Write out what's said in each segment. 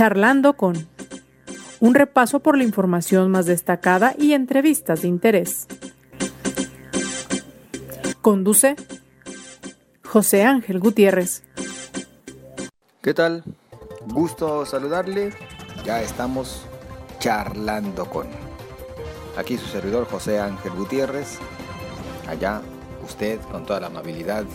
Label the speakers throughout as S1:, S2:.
S1: Charlando con un repaso por la información más destacada y entrevistas de interés. Conduce José Ángel Gutiérrez.
S2: ¿Qué tal? Gusto saludarle. Ya estamos charlando con. Aquí su servidor José Ángel Gutiérrez. Allá usted con toda la amabilidad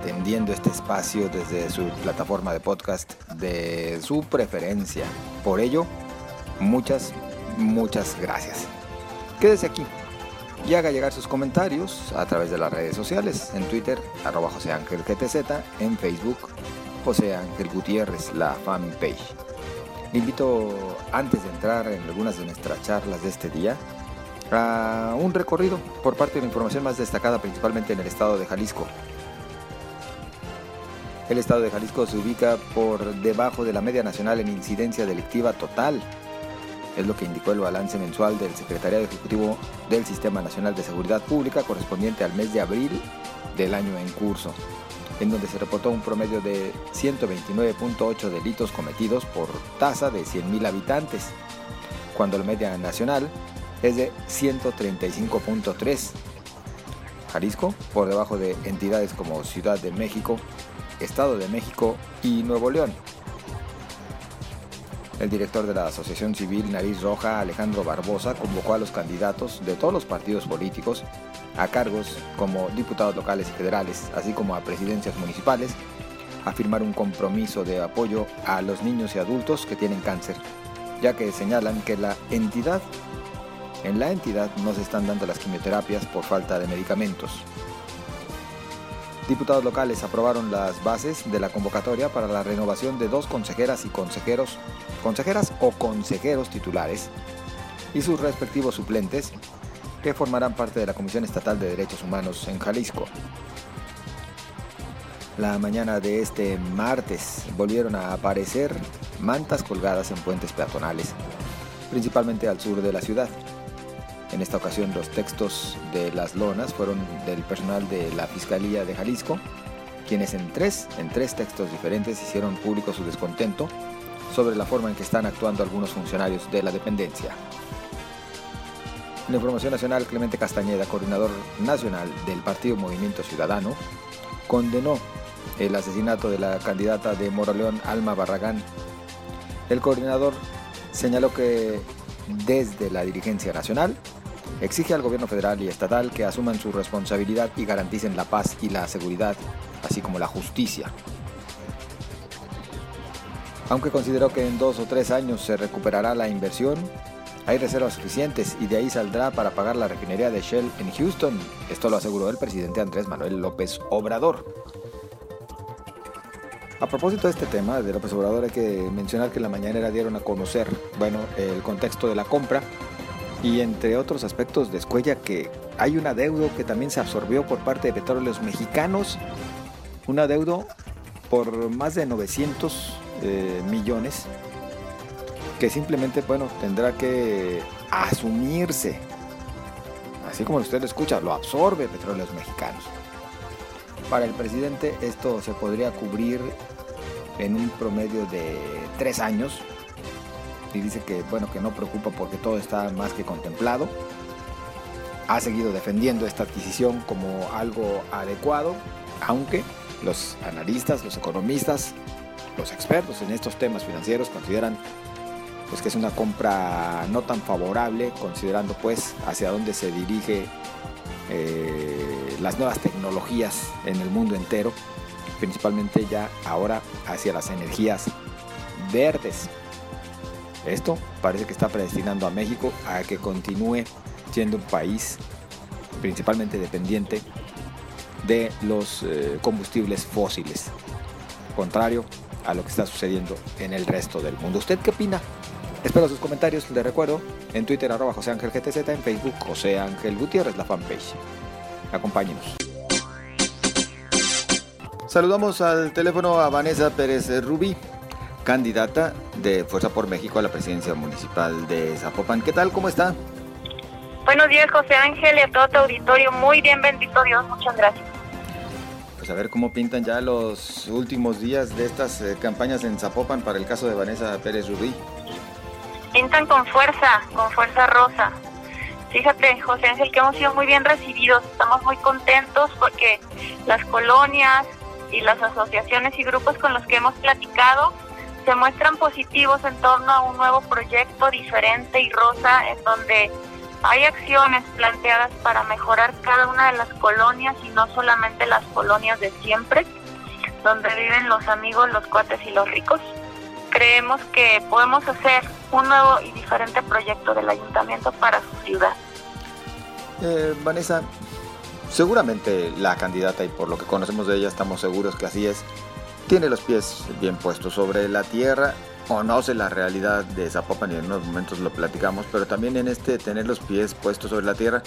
S2: atendiendo este espacio desde su plataforma de podcast de su preferencia. Por ello, muchas, muchas gracias. Quédese aquí y haga llegar sus comentarios a través de las redes sociales, en Twitter, arroba José Ángel GTZ, en Facebook, José Ángel Gutiérrez, la fanpage. Le invito, antes de entrar en algunas de nuestras charlas de este día, a un recorrido por parte de la información más destacada principalmente en el estado de Jalisco. El estado de Jalisco se ubica por debajo de la media nacional en incidencia delictiva total. Es lo que indicó el balance mensual del Secretariado Ejecutivo del Sistema Nacional de Seguridad Pública correspondiente al mes de abril del año en curso, en donde se reportó un promedio de 129.8 delitos cometidos por tasa de 100.000 habitantes, cuando la media nacional es de 135.3. Jalisco, por debajo de entidades como Ciudad de México, Estado de México y Nuevo León. El director de la Asociación Civil Nariz Roja, Alejandro Barbosa, convocó a los candidatos de todos los partidos políticos a cargos como diputados locales y federales, así como a presidencias municipales, a firmar un compromiso de apoyo a los niños y adultos que tienen cáncer, ya que señalan que la entidad, en la entidad no se están dando las quimioterapias por falta de medicamentos. Diputados locales aprobaron las bases de la convocatoria para la renovación de dos consejeras y consejeros, consejeras o consejeros titulares y sus respectivos suplentes que formarán parte de la Comisión Estatal de Derechos Humanos en Jalisco. La mañana de este martes volvieron a aparecer mantas colgadas en puentes peatonales, principalmente al sur de la ciudad. En esta ocasión los textos de las lonas fueron del personal de la Fiscalía de Jalisco, quienes en tres, en tres textos diferentes hicieron público su descontento sobre la forma en que están actuando algunos funcionarios de la dependencia. En la información nacional, Clemente Castañeda, coordinador nacional del Partido Movimiento Ciudadano, condenó el asesinato de la candidata de Moroleón, Alma Barragán. El coordinador señaló que desde la dirigencia nacional exige al gobierno federal y estatal que asuman su responsabilidad y garanticen la paz y la seguridad, así como la justicia. Aunque consideró que en dos o tres años se recuperará la inversión, hay reservas suficientes y de ahí saldrá para pagar la refinería de Shell en Houston. Esto lo aseguró el presidente Andrés Manuel López Obrador. A propósito de este tema de López Obrador hay que mencionar que en la mañanera dieron a conocer, bueno, el contexto de la compra y entre otros aspectos descuella que hay un adeudo que también se absorbió por parte de petróleos mexicanos, un adeudo por más de 900 eh, millones que simplemente bueno tendrá que asumirse. Así como usted lo escucha lo absorbe petróleos mexicanos. Para el presidente esto se podría cubrir en un promedio de tres años y dice que bueno que no preocupa porque todo está más que contemplado. Ha seguido defendiendo esta adquisición como algo adecuado, aunque los analistas, los economistas, los expertos en estos temas financieros consideran pues que es una compra no tan favorable considerando pues hacia dónde se dirige eh, las nuevas tecnologías en el mundo entero, principalmente ya ahora hacia las energías verdes. Esto parece que está predestinando a México a que continúe siendo un país principalmente dependiente de los eh, combustibles fósiles, contrario a lo que está sucediendo en el resto del mundo. ¿Usted qué opina? Espero sus comentarios, le recuerdo, en Twitter arroba José Ángel GTZ, en Facebook José Ángel Gutiérrez, la fanpage. Acompáñenos. Saludamos al teléfono a Vanessa Pérez Rubí, candidata de Fuerza por México a la presidencia municipal de Zapopan. ¿Qué tal? ¿Cómo está?
S3: Buenos días, José Ángel, y a todo tu auditorio. Muy bien, bendito Dios. Muchas gracias.
S2: Pues a ver cómo pintan ya los últimos días de estas eh, campañas en Zapopan para el caso de Vanessa Pérez Rubí.
S3: Pintan con fuerza, con fuerza rosa. Fíjate, José Ángel, que hemos sido muy bien recibidos. Estamos muy contentos porque las colonias y las asociaciones y grupos con los que hemos platicado se muestran positivos en torno a un nuevo proyecto diferente y rosa en donde hay acciones planteadas para mejorar cada una de las colonias y no solamente las colonias de siempre, donde viven los amigos, los cuates y los ricos. Creemos que podemos hacer un nuevo y diferente proyecto del ayuntamiento para su ciudad.
S2: Eh, Vanessa, seguramente la candidata, y por lo que conocemos de ella estamos seguros que así es, tiene los pies bien puestos sobre la tierra, conoce la realidad de Zapopan y en unos momentos lo platicamos, pero también en este tener los pies puestos sobre la tierra,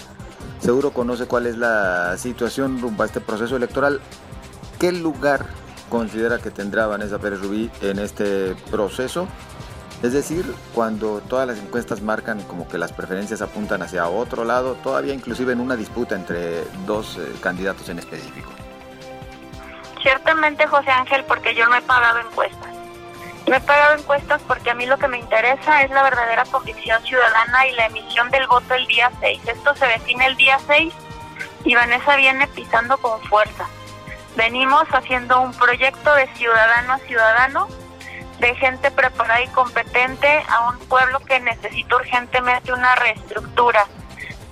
S2: seguro conoce cuál es la situación rumbo a este proceso electoral. ¿Qué lugar considera que tendrá Vanessa Pérez Rubí en este proceso? Es decir, cuando todas las encuestas marcan como que las preferencias apuntan hacia otro lado, todavía inclusive en una disputa entre dos eh, candidatos en específico.
S3: Ciertamente, José Ángel, porque yo no he pagado encuestas. No he pagado encuestas porque a mí lo que me interesa es la verdadera convicción ciudadana y la emisión del voto el día 6. Esto se define el día 6 y Vanessa viene pisando con fuerza. Venimos haciendo un proyecto de ciudadano a ciudadano, de gente preparada y competente a un pueblo que necesita urgentemente una reestructura,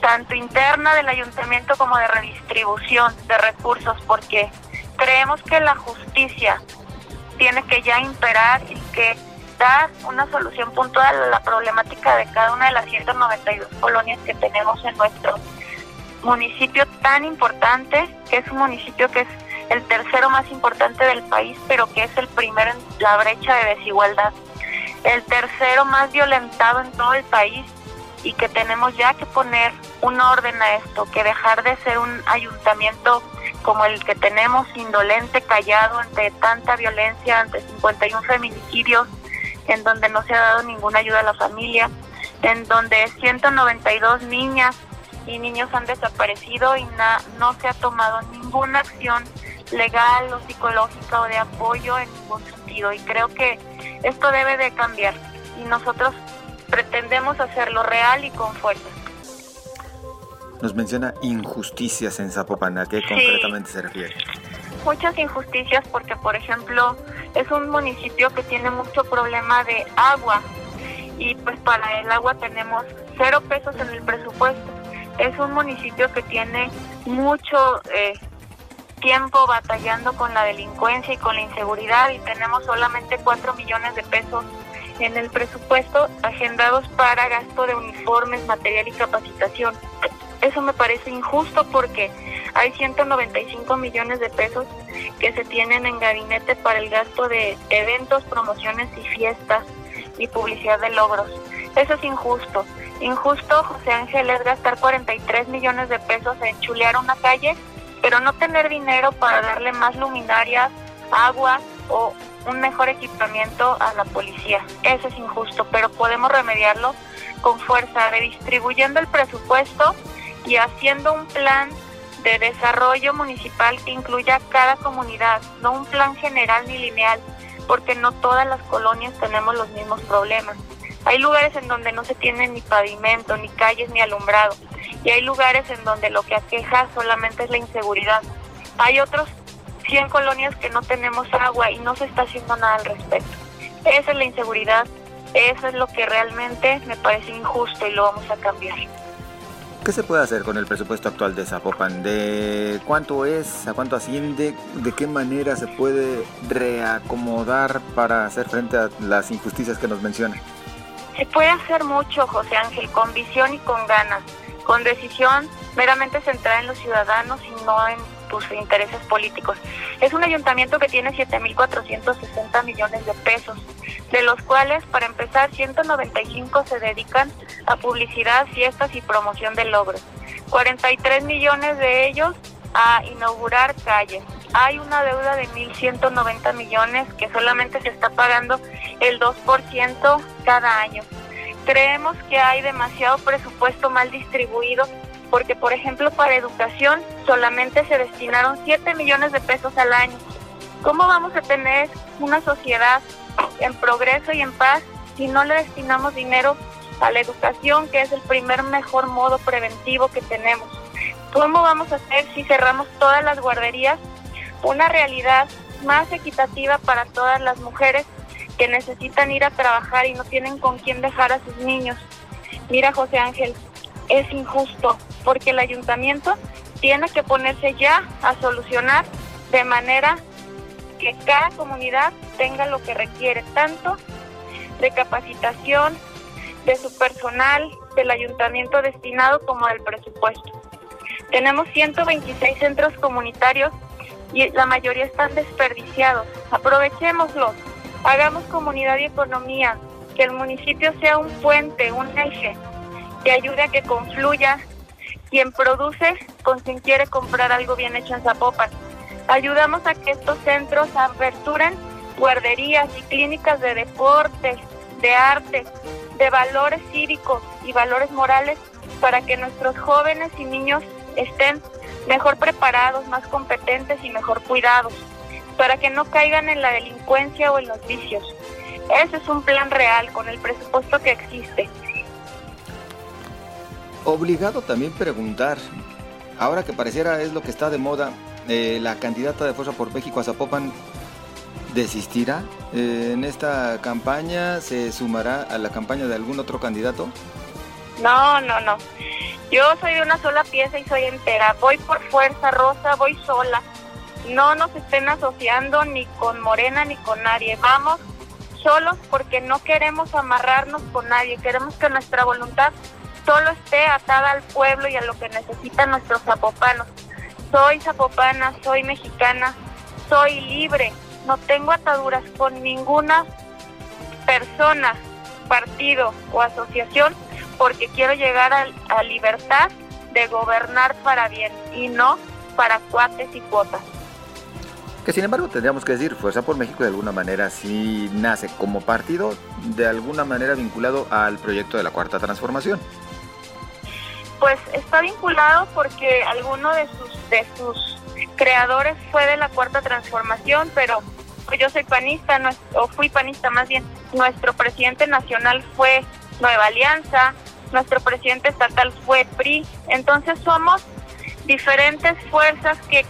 S3: tanto interna del ayuntamiento como de redistribución de recursos, porque creemos que la justicia tiene que ya imperar y que dar una solución puntual a la problemática de cada una de las 192 colonias que tenemos en nuestro municipio tan importante, que es un municipio que es el tercero más importante del país, pero que es el primero en la brecha de desigualdad, el tercero más violentado en todo el país y que tenemos ya que poner un orden a esto, que dejar de ser un ayuntamiento como el que tenemos, indolente, callado ante tanta violencia, ante 51 feminicidios, en donde no se ha dado ninguna ayuda a la familia, en donde 192 niñas y niños han desaparecido y no se ha tomado ninguna acción legal o psicológica o de apoyo en ningún sentido. Y creo que esto debe de cambiar y nosotros pretendemos hacerlo real y con fuerza.
S2: Nos menciona injusticias en Zapopan. ¿A qué concretamente se refiere?
S3: Muchas injusticias porque, por ejemplo, es un municipio que tiene mucho problema de agua y pues para el agua tenemos cero pesos en el presupuesto. Es un municipio que tiene mucho eh, tiempo batallando con la delincuencia y con la inseguridad y tenemos solamente cuatro millones de pesos en el presupuesto agendados para gasto de uniformes, material y capacitación. Eso me parece injusto porque hay 195 millones de pesos que se tienen en gabinete para el gasto de eventos, promociones y fiestas y publicidad de logros. Eso es injusto. Injusto, José Ángel, es gastar 43 millones de pesos en chulear una calle, pero no tener dinero para darle más luminarias, agua o un mejor equipamiento a la policía. Eso es injusto, pero podemos remediarlo con fuerza, redistribuyendo el presupuesto y haciendo un plan de desarrollo municipal que incluya cada comunidad, no un plan general ni lineal, porque no todas las colonias tenemos los mismos problemas. Hay lugares en donde no se tiene ni pavimento, ni calles, ni alumbrado, y hay lugares en donde lo que aqueja solamente es la inseguridad. Hay otros 100 colonias que no tenemos agua y no se está haciendo nada al respecto. Esa es la inseguridad, eso es lo que realmente me parece injusto y lo vamos a cambiar.
S2: ¿Qué se puede hacer con el presupuesto actual de Zapopan? ¿De cuánto es? ¿A cuánto asciende? ¿De qué manera se puede reacomodar para hacer frente a las injusticias que nos menciona?
S3: Se puede hacer mucho, José Ángel, con visión y con ganas, con decisión meramente centrada en los ciudadanos y no en tus intereses políticos. Es un ayuntamiento que tiene 7.460 millones de pesos, de los cuales, para empezar, 195 se dedican a publicidad, fiestas y promoción de logros. 43 millones de ellos a inaugurar calles. Hay una deuda de 1.190 millones que solamente se está pagando el 2% cada año. Creemos que hay demasiado presupuesto mal distribuido porque por ejemplo para educación solamente se destinaron 7 millones de pesos al año. ¿Cómo vamos a tener una sociedad en progreso y en paz si no le destinamos dinero a la educación, que es el primer mejor modo preventivo que tenemos? ¿Cómo vamos a hacer si cerramos todas las guarderías? Una realidad más equitativa para todas las mujeres que necesitan ir a trabajar y no tienen con quién dejar a sus niños. Mira, José Ángel, es injusto porque el ayuntamiento tiene que ponerse ya a solucionar de manera que cada comunidad tenga lo que requiere, tanto de capacitación, de su personal, del ayuntamiento destinado como del presupuesto. Tenemos 126 centros comunitarios y la mayoría están desperdiciados. Aprovechémoslos, hagamos comunidad y economía, que el municipio sea un puente, un eje que ayude a que confluya quien produce con quien quiere comprar algo bien hecho en Zapopan. Ayudamos a que estos centros aperturen guarderías y clínicas de deportes, de arte, de valores cívicos y valores morales para que nuestros jóvenes y niños estén mejor preparados, más competentes y mejor cuidados, para que no caigan en la delincuencia o en los vicios. Ese es un plan real con el presupuesto que existe.
S2: Obligado también preguntar, ahora que pareciera es lo que está de moda, eh, la candidata de Fuerza por México a Zapopan desistirá eh, en esta campaña, se sumará a la campaña de algún otro candidato.
S3: No, no, no. Yo soy de una sola pieza y soy entera. Voy por fuerza, Rosa, voy sola. No nos estén asociando ni con Morena ni con nadie. Vamos solos porque no queremos amarrarnos con nadie. Queremos que nuestra voluntad solo esté atada al pueblo y a lo que necesitan nuestros zapopanos. Soy zapopana, soy mexicana, soy libre, no tengo ataduras con ninguna persona, partido o asociación porque quiero llegar a, libertad de gobernar para bien y no para cuates y cuotas.
S2: Que sin embargo tendríamos que decir, Fuerza por México de alguna manera sí nace como partido, de alguna manera vinculado al proyecto de la Cuarta Transformación.
S3: Pues está vinculado porque alguno de sus, de sus creadores fue de la Cuarta Transformación, pero yo soy panista, o fui panista más bien. Nuestro presidente nacional fue Nueva Alianza, nuestro presidente estatal fue PRI, entonces somos diferentes fuerzas que,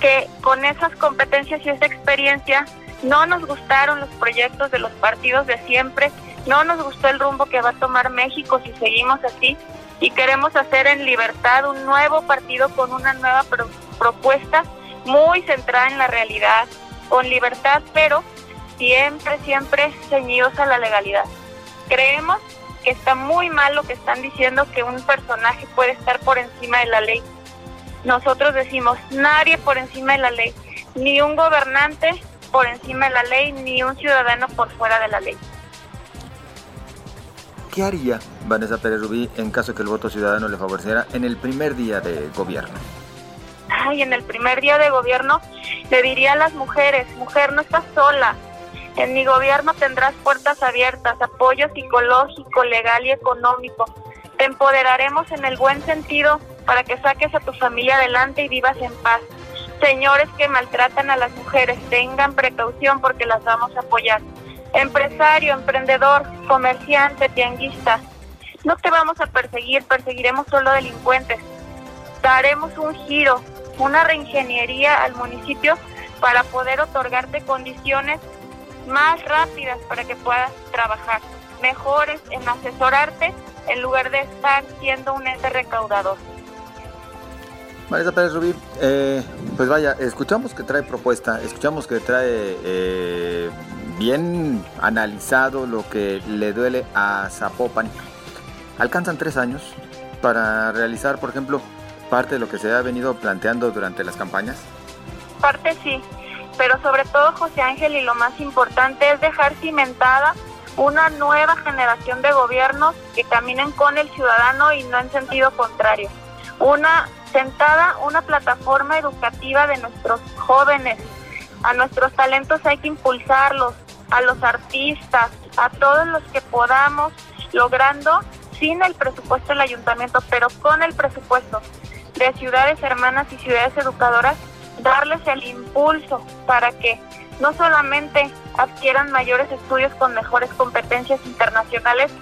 S3: que con esas competencias y esa experiencia no nos gustaron los proyectos de los partidos de siempre, no nos gustó el rumbo que va a tomar México si seguimos así y queremos hacer en libertad un nuevo partido con una nueva propuesta muy centrada en la realidad, con libertad, pero siempre, siempre ceñidos a la legalidad. Creemos que está muy mal lo que están diciendo que un personaje puede estar por encima de la ley. Nosotros decimos, nadie por encima de la ley, ni un gobernante por encima de la ley, ni un ciudadano por fuera de la ley.
S2: ¿Qué haría Vanessa Pérez Rubí en caso que el voto ciudadano le favoreciera en el primer día de gobierno?
S3: Ay, en el primer día de gobierno le diría a las mujeres, mujer, no estás sola. En mi gobierno tendrás puertas abiertas, apoyo psicológico, legal y económico. Te empoderaremos en el buen sentido para que saques a tu familia adelante y vivas en paz. Señores que maltratan a las mujeres, tengan precaución porque las vamos a apoyar empresario, emprendedor, comerciante, tianguista. No te vamos a perseguir, perseguiremos solo delincuentes. Daremos un giro, una reingeniería al municipio para poder otorgarte condiciones más rápidas para que puedas trabajar, mejores en asesorarte en lugar de estar siendo un ente recaudador.
S2: Marisa Pérez Rubí, eh, pues vaya, escuchamos que trae propuesta, escuchamos que trae eh, bien analizado lo que le duele a Zapopan. Alcanzan tres años para realizar, por ejemplo, parte de lo que se ha venido planteando durante las campañas.
S3: Parte sí, pero sobre todo José Ángel y lo más importante es dejar cimentada una nueva generación de gobiernos que caminen con el ciudadano y no en sentido contrario. Una sentada, una plataforma educativa de nuestros jóvenes. A nuestros talentos hay que impulsarlos, a los artistas, a todos los que podamos, logrando sin el presupuesto del ayuntamiento, pero con el presupuesto de ciudades hermanas y ciudades educadoras, darles el impulso para que no solamente adquieran mayores estudios con mejores competencias internacionales,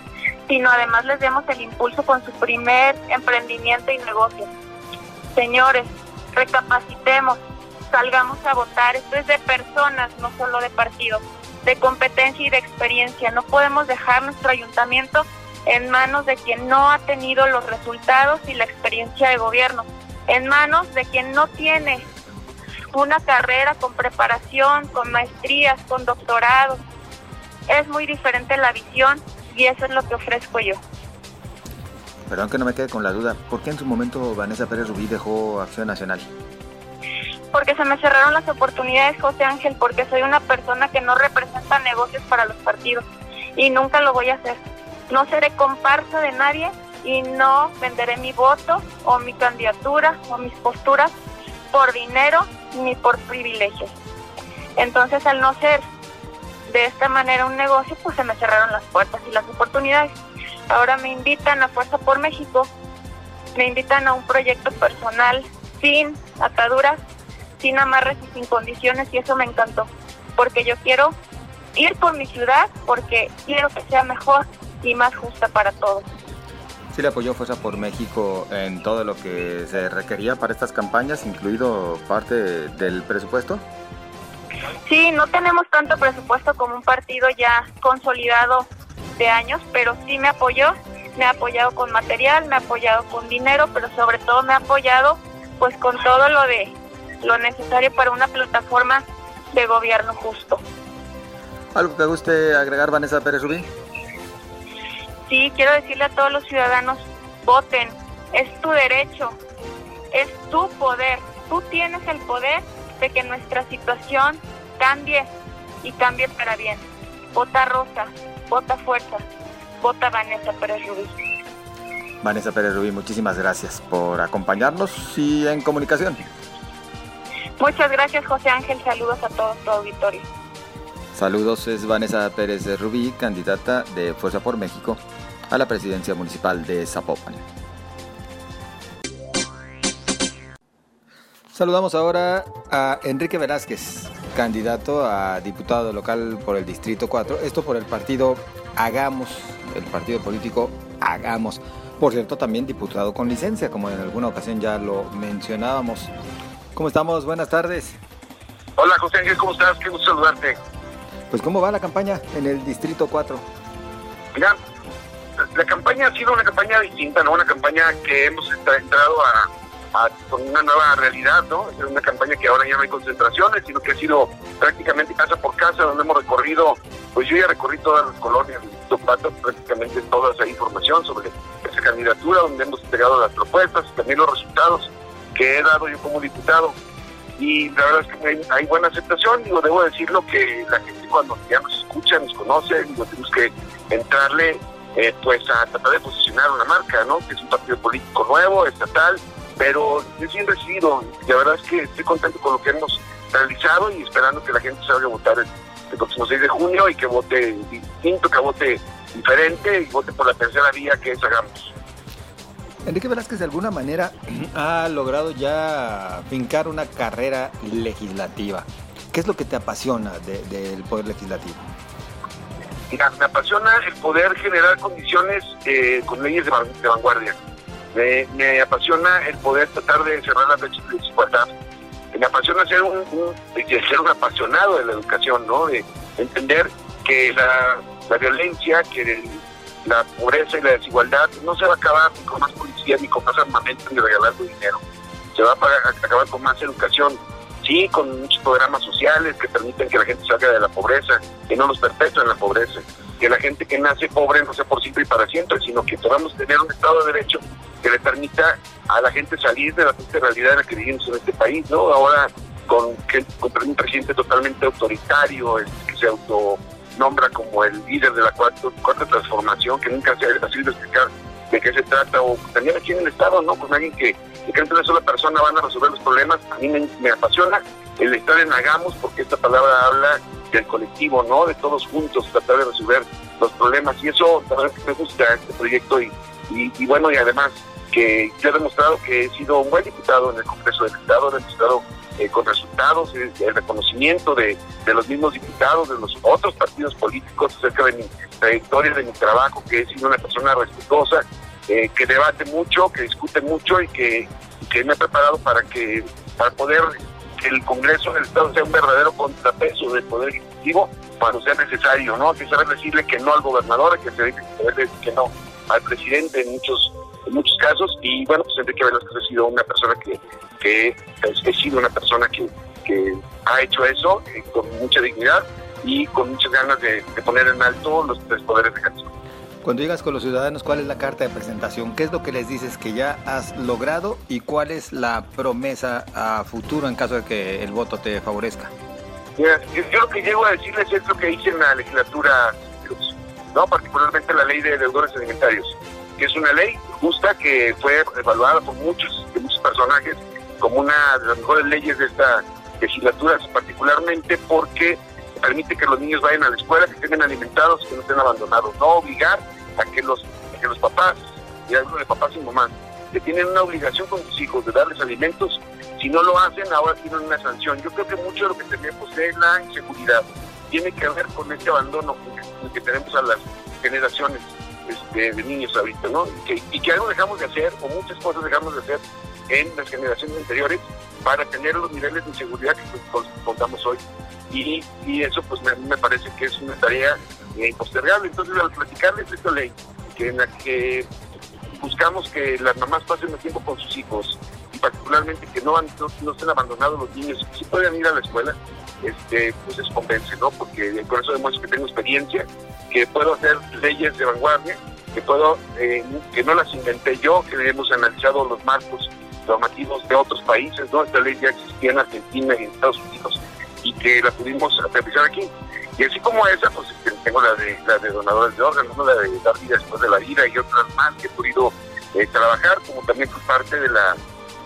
S3: sino además les demos el impulso con su primer emprendimiento y negocio. Señores, recapacitemos, salgamos a votar. Esto es de personas, no solo de partidos, de competencia y de experiencia. No podemos dejar nuestro ayuntamiento en manos de quien no ha tenido los resultados y la experiencia de gobierno, en manos de quien no tiene una carrera con preparación, con maestrías, con doctorados. Es muy diferente la visión y eso es lo que ofrezco yo.
S2: Perdón que no me quede con la duda, ¿por qué en su momento Vanessa Pérez Rubí dejó Acción Nacional?
S3: Porque se me cerraron las oportunidades, José Ángel, porque soy una persona que no representa negocios para los partidos y nunca lo voy a hacer. No seré comparsa de nadie y no venderé mi voto o mi candidatura o mis posturas por dinero ni por privilegios. Entonces, al no ser de esta manera un negocio, pues se me cerraron las puertas y las oportunidades. Ahora me invitan a Fuerza por México, me invitan a un proyecto personal sin ataduras, sin amarres y sin condiciones y eso me encantó, porque yo quiero ir por mi ciudad, porque quiero que sea mejor y más justa para todos.
S2: Sí le apoyó Fuerza por México en todo lo que se requería para estas campañas, incluido parte del presupuesto.
S3: Sí, no tenemos tanto presupuesto como un partido ya consolidado de años, pero sí me apoyó, me ha apoyado con material, me ha apoyado con dinero, pero sobre todo me ha apoyado pues con todo lo de lo necesario para una plataforma de gobierno justo.
S2: ¿Algo que guste agregar, Vanessa Pérez Rubí?
S3: Sí, quiero decirle a todos los ciudadanos, voten, es tu derecho, es tu poder, tú tienes el poder de que nuestra situación cambie y cambie para bien. Vota Rosa, vota Fuerza, vota Vanessa Pérez Rubí.
S2: Vanessa Pérez Rubí, muchísimas gracias por acompañarnos y en comunicación.
S3: Muchas gracias José Ángel, saludos a todo tu auditorio.
S2: Saludos, es Vanessa Pérez de Rubí, candidata de Fuerza por México a la presidencia municipal de Zapopan. Saludamos ahora a Enrique Velázquez, candidato a diputado local por el Distrito 4, esto por el partido Hagamos, el partido político Hagamos. Por cierto, también diputado con licencia, como en alguna ocasión ya lo mencionábamos. ¿Cómo estamos? Buenas tardes.
S4: Hola José Ángel, ¿cómo estás? Qué gusto saludarte.
S2: Pues ¿cómo va la campaña en el Distrito 4?
S4: Mira, la campaña ha sido una campaña distinta, ¿no? Una campaña que hemos entrado a con una nueva realidad, ¿no? Es una campaña que ahora ya no hay concentraciones, sino que ha sido prácticamente casa por casa, donde hemos recorrido, pues yo ya recorrí todas las colonias de Pato, prácticamente toda esa información sobre esa candidatura, donde hemos entregado las propuestas y también los resultados que he dado yo como diputado. Y la verdad es que hay, buena aceptación, digo, debo decirlo que la gente cuando ya nos escucha, nos conoce, digo, tenemos que entrarle eh, pues a tratar de posicionar una marca, ¿no? Que es un partido político nuevo, estatal, pero es bien recibido. La verdad es que estoy contento con lo que hemos realizado y esperando que la gente salga a votar el, próximo 6 de junio y que vote distinto, que vote diferente y vote por la tercera vía que es Hagamos.
S2: Enrique Velázquez de alguna manera ha logrado ya fincar una carrera legislativa. ¿Qué es lo que te apasiona del poder legislativo?
S4: Mira, me apasiona el poder generar condiciones eh, con leyes de vanguardia me, apasiona el poder tratar de cerrar las brechas de desigualdad. Me apasiona ser un, ser un apasionado de la educación, ¿no? De entender que la, violencia, que la pobreza y la desigualdad no se va a acabar ni con más policía, ni con más armamento, ni regalando dinero. Se va a acabar con más educación, sí, con muchos programas sociales que permiten que la gente salga de la pobreza, que no los perpetúen la pobreza, que la gente que nace pobre no sea por siempre y para siempre, sino que podamos tener un Estado de Derecho que le permita a la gente salir de la triste realidad en la que vivimos en este país, ¿no? Ahora con, un presidente totalmente autoritario, que se autonombra como el líder de la cuarta, cuarta transformación, que nunca se ha sido explicar de qué se trata, o también aquí en el Estado, ¿no? Con alguien que, que cree que una sola persona van a resolver los problemas, a mí me, apasiona el estar en hagamos, porque esta palabra habla del colectivo, ¿no? De todos juntos, tratar de resolver los problemas. Y eso, la verdad que me gusta este proyecto y, y, bueno, y además que yo he demostrado que he sido un buen diputado en el Congreso del Estado, he demostrado eh, con resultados, eh, el reconocimiento de, de, los mismos diputados, de los otros partidos políticos acerca de mi trayectoria, de mi trabajo, que he sido una persona respetuosa, eh, que debate mucho, que discute mucho y que, que me he preparado para que para poder que el Congreso del Estado sea un verdadero contrapeso del Poder Ejecutivo cuando sea necesario, ¿no? Que saber decirle que no al gobernador, que decirle que no al presidente en muchos en muchos casos y bueno, pues Enrique Velázquez ha sido una persona que, que he sido una persona que, que ha hecho eso eh, con mucha dignidad y con muchas ganas de, de poner en alto los tres poderes ejecutivos.
S2: Cuando llegas con los ciudadanos, ¿cuál es la carta de presentación? ¿Qué es lo que les dices que ya has logrado y cuál es la promesa a futuro en caso de que el voto te favorezca?
S4: yo, lo que llego a decirles es lo que hice en la legislatura, no particularmente la ley de deudores alimentarios, que es una ley justa que fue evaluada por muchos, muchos personajes como una de las mejores leyes de esta legislatura, particularmente porque permite que los niños vayan a la escuela, que estén alimentados, que no estén abandonados, no obligar a que los, que los papás, y hablo de papás y mamás, que tienen una obligación con sus hijos de darles alimentos, si no lo hacen, ahora tienen una sanción. Yo creo que mucho de lo que tenemos es la inseguridad. Tiene que ver con este abandono que, tenemos a las generaciones este, de niños ahorita, ¿no? Y que, algo dejamos de hacer, o muchas cosas dejamos de hacer en las generaciones anteriores para tener los niveles de inseguridad que pues, contamos hoy. Y, eso pues me, me parece que es una tarea eh, impostergable. Entonces al platicarles esta ley, que en la que buscamos que las mamás pasen el tiempo con sus hijos particularmente que no, no, estén abandonados los niños, que sí puedan ir a la escuela, este, pues es convence, ¿no? Porque con eso demuestro que tengo experiencia, que puedo hacer leyes de vanguardia, que puedo, eh, que no las inventé yo, que hemos analizado los marcos normativos de otros países, ¿no? Esta ley ya existía en Argentina y en Estados Unidos y que la pudimos aterrizar aquí. Y así como esa, pues este, tengo la de, la de donadores de órganos, la de dar vida después de la vida y otras más que he podido eh, trabajar, como también fue parte de la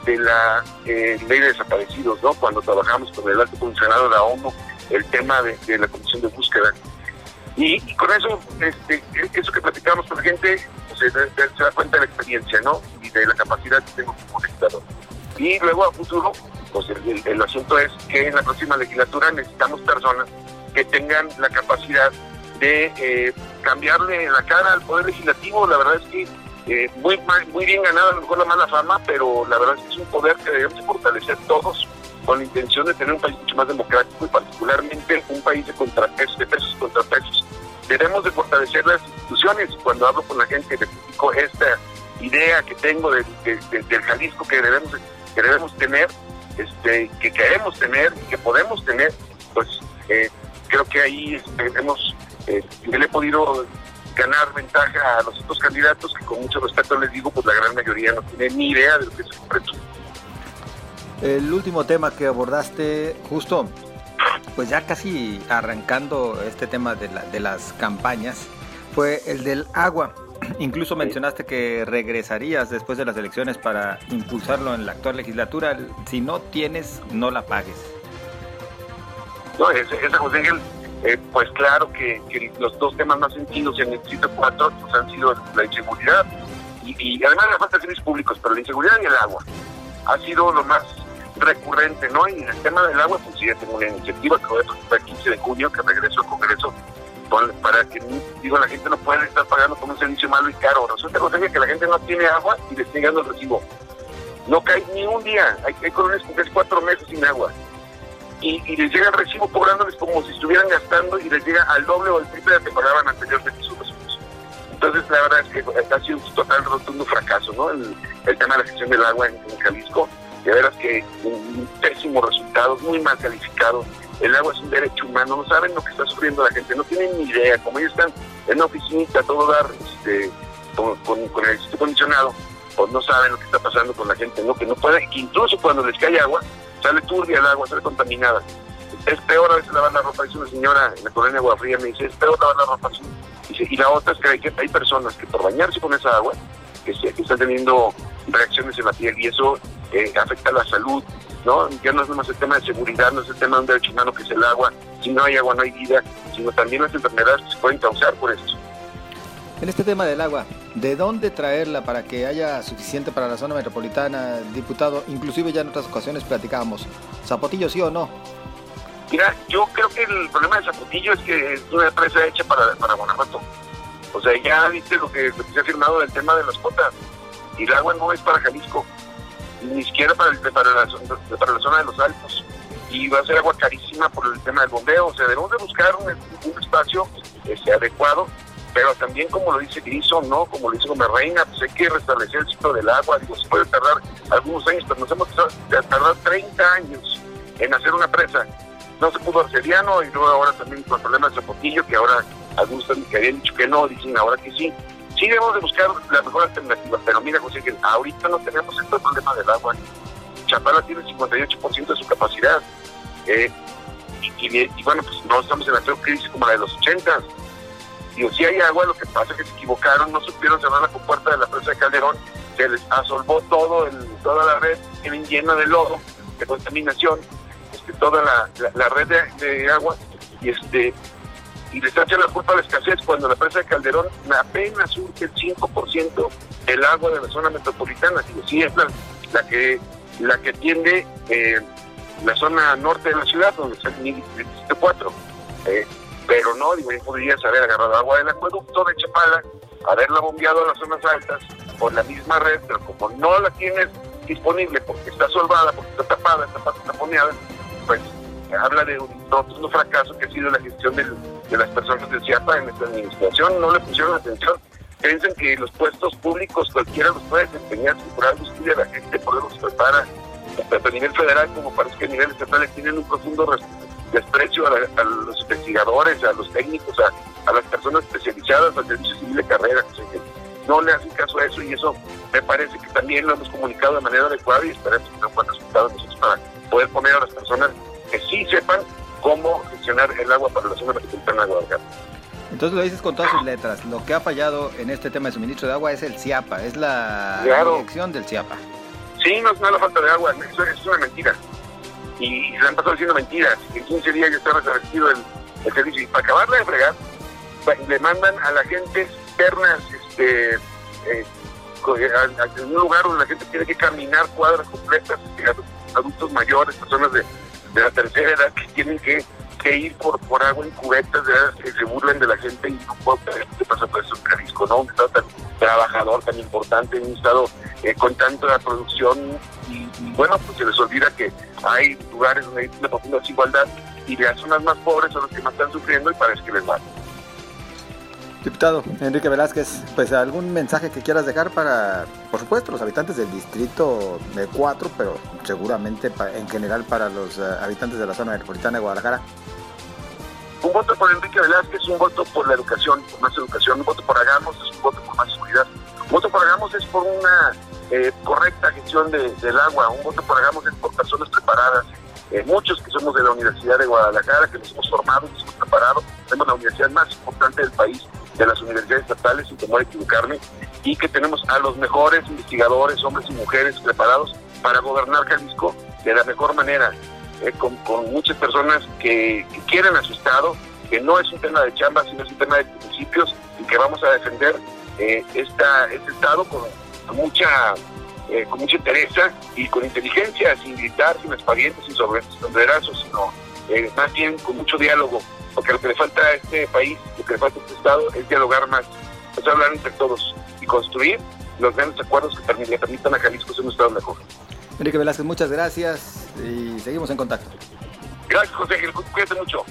S4: de la eh, ley de desaparecidos, ¿no? Cuando trabajamos con el alto funcionario de la ONU, el tema de, la comisión de búsqueda. Y, con eso, este, eso que platicamos con la gente, pues, se, da cuenta de la experiencia, ¿no? Y de la capacidad que tengo como legislador. Y luego a futuro, pues el, asunto es que en la próxima legislatura necesitamos personas que tengan la capacidad de eh, cambiarle la cara al Poder Legislativo. La verdad es que eh, muy, muy bien ganada a lo mejor la mala fama, pero la verdad es que es un poder que debemos fortalecer todos con la intención de tener un país mucho más democrático y particularmente un país de contrapesos, de pesos contrapesos. Debemos de fortalecer las instituciones. Cuando hablo con la gente, le explico esta idea que tengo de, del Jalisco que debemos, que debemos tener, este, que queremos tener y que podemos tener, pues eh, creo que ahí este, hemos, eh, he podido ganar ventaja a los otros candidatos que con mucho respeto les digo, pues la gran mayoría no tiene ni idea de lo que es el
S2: El último tema que abordaste justo, pues ya casi arrancando este tema de, la, de las campañas, fue el del agua. Incluso mencionaste que regresarías después de las elecciones para impulsarlo en la actual legislatura. Si no tienes, no la pagues.
S4: No, ese, José Ángel, eh, pues claro que, los dos temas más sentidos en el sitio 4 pues, han sido la inseguridad y, además la falta de servicios públicos, pero la inseguridad y el agua ha sido lo más recurrente, ¿no? Y el tema del agua, pues sí, tengo una iniciativa que voy el 15 de junio, que regreso al Congreso, para que, digo, la gente no pueda estar pagando por un servicio malo y caro. Resulta que la gente no tiene agua y le está llegando el recibo. No cae ni un día, hay, hay colonias que cuatro meses sin agua y, les llega el recibo cobrándoles como si estuvieran gastando y les llega al doble o al triple de lo que pagaban anteriormente sus recibos. Entonces, la verdad es que ha sido un total rotundo fracaso, ¿no? El, tema de la gestión del agua en, Jalisco. De veras que un pésimo resultado, muy mal calificado. El agua es un derecho humano, no saben lo que está sufriendo la gente, no tienen ni idea. Como ellos están en una oficinita, todo dar este, con, el sistema condicionado, pues no saben lo que está pasando con la gente, ¿no? Que no puede, que incluso cuando les cae agua, sale turbia el agua, sale contaminada. Es peor a veces lavar la ropa, dice una señora en la colonia Agua Fría, me dice, es peor lavar la ropa así. y la otra es que hay, hay personas que por bañarse con esa agua, que, están teniendo reacciones en la piel y eso eh, afecta la salud ¿no? Ya no es nomás el tema de seguridad, no es el tema de un derecho humano que es el agua, si no hay agua no hay vida, sino también las enfermedades que se pueden causar por eso.
S2: En este tema del agua, ¿de dónde traerla para que haya suficiente para la zona metropolitana, diputado? Inclusive ya en otras ocasiones platicábamos, ¿Zapotillo sí o no?
S4: Mira, yo creo que el problema de Zapotillo es que es una empresa hecha para, para Guanajuato. O sea, ya viste lo que, se ha firmado del tema de las cuotas. Y el agua no es para Jalisco, ni siquiera para, el, para, la, para la zona de los Altos. Y va a ser agua carísima por el tema del bombeo. O sea, debemos de buscar un, espacio este, adecuado pero también como lo dice Griso, ¿no? Como lo dice Gómez Reina, pues hay que restablecer el ciclo del agua, digo, se puede tardar algunos años, pero nos hemos tardado 30 años en hacer una presa. No se pudo arceliano y luego ahora también con problemas de Zapotillo, que ahora algunos que habían dicho que no, dicen ahora que sí. Sí debemos de buscar la mejor alternativa, pero mira, José, que ahorita no tenemos este problema del agua. Chapala tiene 58% de su capacidad. Eh, y, bueno, pues no estamos en la peor crisis como la de los 80 Digo, si hay agua, lo que pasa es que se equivocaron, no supieron cerrar la compuerta de la presa de Calderón, se les asolvó todo, el, toda la red, tienen llena de lodo, de contaminación, este, toda la, red de, agua, y este y les echan la culpa a la escasez cuando la presa de Calderón apenas surge el 5% del agua de la zona metropolitana. Sí es la, que la que atiende eh, la zona norte de la ciudad, donde está el Distrito 4. Eh, pero no, digo, yo podrías haber agarrado agua del acueducto de Chapala, haberla bombeado a las zonas altas por la misma red, pero como no la tienes disponible porque está solvada, porque está tapada, está taponeada, pues habla de un, un fracaso que ha sido la gestión de las personas de CIAPA en esta administración, no le pusieron atención. Piensan que los puestos públicos cualquiera los puede desempeñar sin algo estudia la gente, por eso se prepara, tanto a nivel federal como parece que a nivel estatal tienen un profundo respeto desprecio a, los investigadores, a los técnicos, a, las personas especializadas, al servicio civil de carrera, que no le hacen caso a eso y eso me parece que también lo hemos comunicado de manera adecuada y esperemos que buen resultado nosotros para poder poner a las personas que sí sepan cómo gestionar el agua para la zona metropolitana de Guadalajara.
S2: Entonces lo dices con todas sus letras. Lo que ha fallado en este tema de suministro de agua es el CIAPA, es la dirección del CIAPA.
S4: Sí, no es la falta de agua, es una mentira y se han pasado diciendo mentiras. En 15 días ya está restablecido el, servicio. Y para acabarla de fregar, le mandan a la gente externas, este, eh, a, un lugar donde la gente tiene que caminar cuadras completas, adultos mayores, personas de, de, la tercera edad que tienen que, que ir por, por agua en cubetas, que se burlen de la gente y no puedo creer pasa por eso en Jalisco, ¿no? Un estado tan trabajador, tan importante, en un estado eh, con tanta producción y, bueno, pues se les olvida que hay lugares donde hay una profunda desigualdad y las zonas más pobres son los que más están sufriendo y parece que les va.
S2: Diputado Enrique Velázquez, pues algún mensaje que quieras dejar para, por supuesto, los habitantes del distrito de 4, pero seguramente en general para los eh, habitantes de la zona metropolitana de Guadalajara.
S4: Un voto por Enrique Velázquez, un voto por la educación, por más educación, un voto por Hagamos, es un voto por más seguridad. Voto por Hagamos es por una eh, correcta gestión del agua. Un voto por hagamos es por personas preparadas. Eh, muchos que somos de la Universidad de Guadalajara, que nos hemos formado, nos hemos preparado, tenemos la universidad más importante del país, de las universidades estatales, sin temor a equivocarme, y que tenemos a los mejores investigadores, hombres y mujeres preparados para gobernar Jalisco de la mejor manera, eh, con, muchas personas que, quieren a su Estado, que no es un tema de chamba, sino es un tema de principios y que vamos a defender esta, este Estado con con mucha eh, con mucha interés y con inteligencia, sin gritar, sin expedientes, sin sombrerazos, sino eh, más bien con mucho diálogo, porque lo que le falta a este país, lo que le falta a este Estado es dialogar más, es hablar entre todos y construir los grandes acuerdos que le permitan a Jalisco ser un Estado mejor.
S2: Enrique Velázquez, muchas gracias y seguimos en contacto.
S4: Gracias, José cuídate mucho.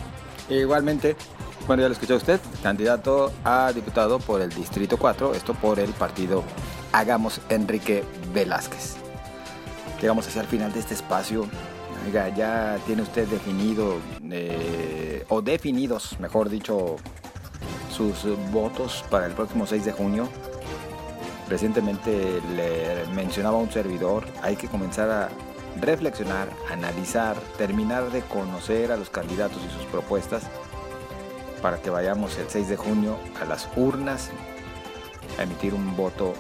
S2: Igualmente. Bueno, ya lo escuchó usted, candidato a diputado por el Distrito 4, esto por el partido Hagamos Enrique Velázquez. Llegamos hacia el final de este espacio. Oiga, ya tiene usted definido, eh, o definidos, mejor dicho, sus votos para el próximo 6 de junio. Recientemente le mencionaba a un servidor, hay que comenzar a reflexionar, analizar, terminar de conocer a los candidatos y sus propuestas para que vayamos el 6 de junio a las urnas a emitir un voto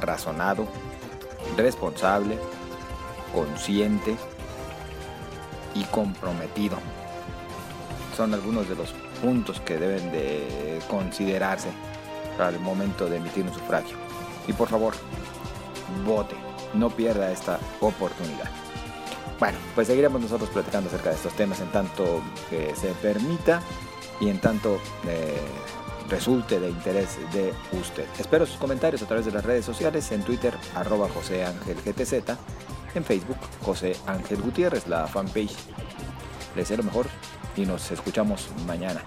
S2: razonado, responsable, consciente y comprometido. Son algunos de los puntos que deben de considerarse al momento de emitir un sufragio. Y por favor, vote, no pierda esta oportunidad. Bueno, pues seguiremos nosotros platicando acerca de estos temas en tanto que se permita y en tanto eh, resulte de interés de usted. Espero sus comentarios a través de las redes sociales, en Twitter, arroba José Ángel GTZ, en Facebook, José Ángel Gutiérrez, la fanpage. Les deseo lo mejor y nos escuchamos mañana.